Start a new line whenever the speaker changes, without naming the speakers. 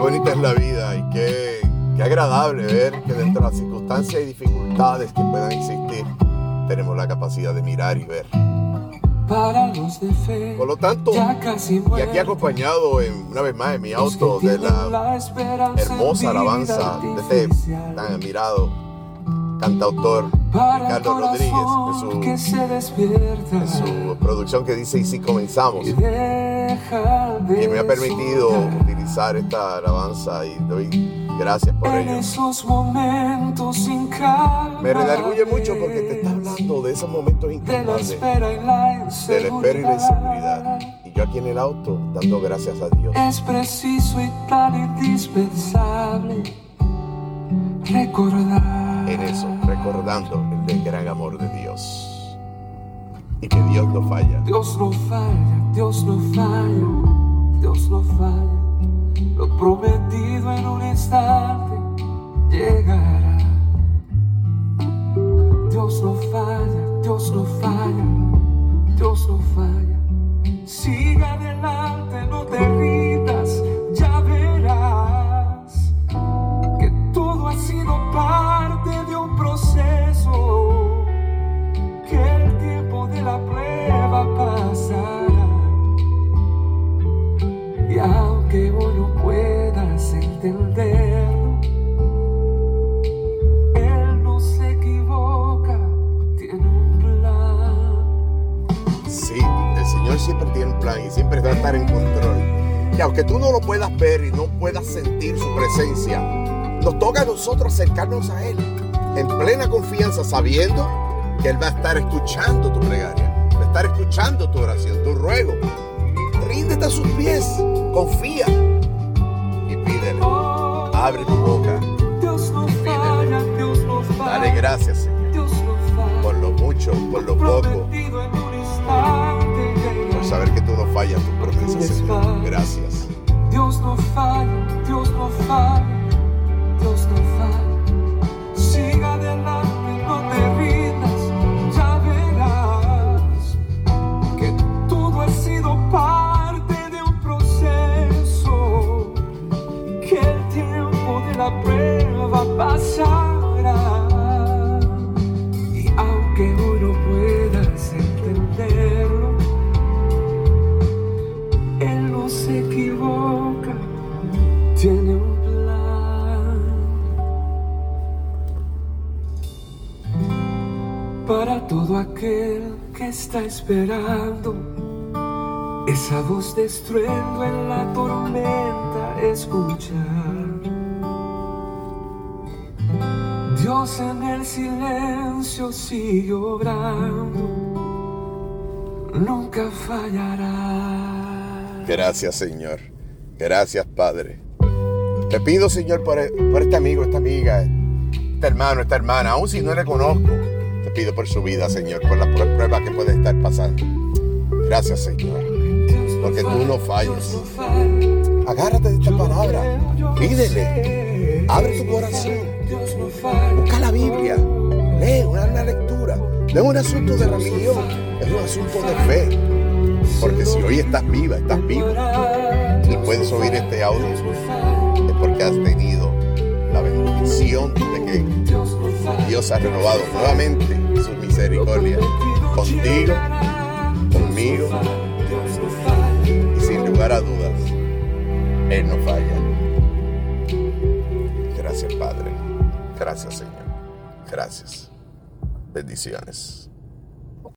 bonita es la vida y qué, qué agradable ver que dentro de las circunstancias y dificultades que puedan existir, tenemos la capacidad de mirar y ver.
Para los de fe,
Por lo tanto,
ya casi
y aquí acompañado en, una vez más en mi auto de la hermosa alabanza de este tan admirado cantautor Ricardo Rodríguez en
que
su,
se despierta
en su producción que dice Y si comenzamos,
y
que me ha permitido
soñar.
utilizar esta alabanza y doy gracias por ello.
esos momentos sin calma
Me redarguye mucho porque te está hablando de esos momentos
la
de la espera y la inseguridad Y yo aquí en el auto dando gracias a Dios.
es preciso y tan indispensable recordar
En eso, recordando el del gran amor de Dios. Y que Dios no falla.
Dios no falla, Dios no falla, Dios no falla. Lo prometido en un instante llegará.
Siempre tiene un plan y siempre va a estar en control. Y aunque tú no lo puedas ver y no puedas sentir su presencia, nos toca a nosotros acercarnos a Él en plena confianza, sabiendo que Él va a estar escuchando tu plegaria, va a estar escuchando tu oración, tu ruego. Ríndete a sus pies, confía y pídele. Abre tu boca,
no falla.
dale gracias, Señor, por lo mucho, por lo poco,
En
por saber que tú no fallas tus promesas, Señor. Gracias.
Dios no falla, Dios no falla, Dios no falla. Se equivoca, tiene un plan para todo aquel que está esperando. Esa voz de en la tormenta escuchar. Dios en el silencio sigue obrando, nunca fallará.
Gracias, Señor. Gracias, Padre. Te pido, Señor, por, este amigo, esta amiga, este hermano, esta hermana, aun si no le conozco, te pido por su vida, Señor, por la pr- prueba que puede estar pasando. Gracias, Señor. Porque tú no fallas. Agárrate de esta palabra. Pídele. Abre tu corazón. Busca la Biblia. Lee una lectura. No es un asunto de religión, es un asunto de fe. Porque si hoy estás viva, estás vivo y puedes oír este audio, es porque has tenido la bendición de que Dios ha renovado nuevamente su misericordia contigo, conmigo y sin lugar a dudas, Él no falla. Gracias Padre, gracias Señor, gracias. Bendiciones.